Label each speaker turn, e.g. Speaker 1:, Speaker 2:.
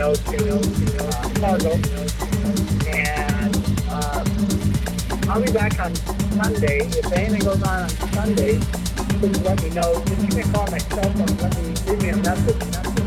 Speaker 1: know to uh, And uh, I'll be back on Sunday. If anything goes on on Sunday, please let me know. Just you can call my cell phone. Let me leave me a message.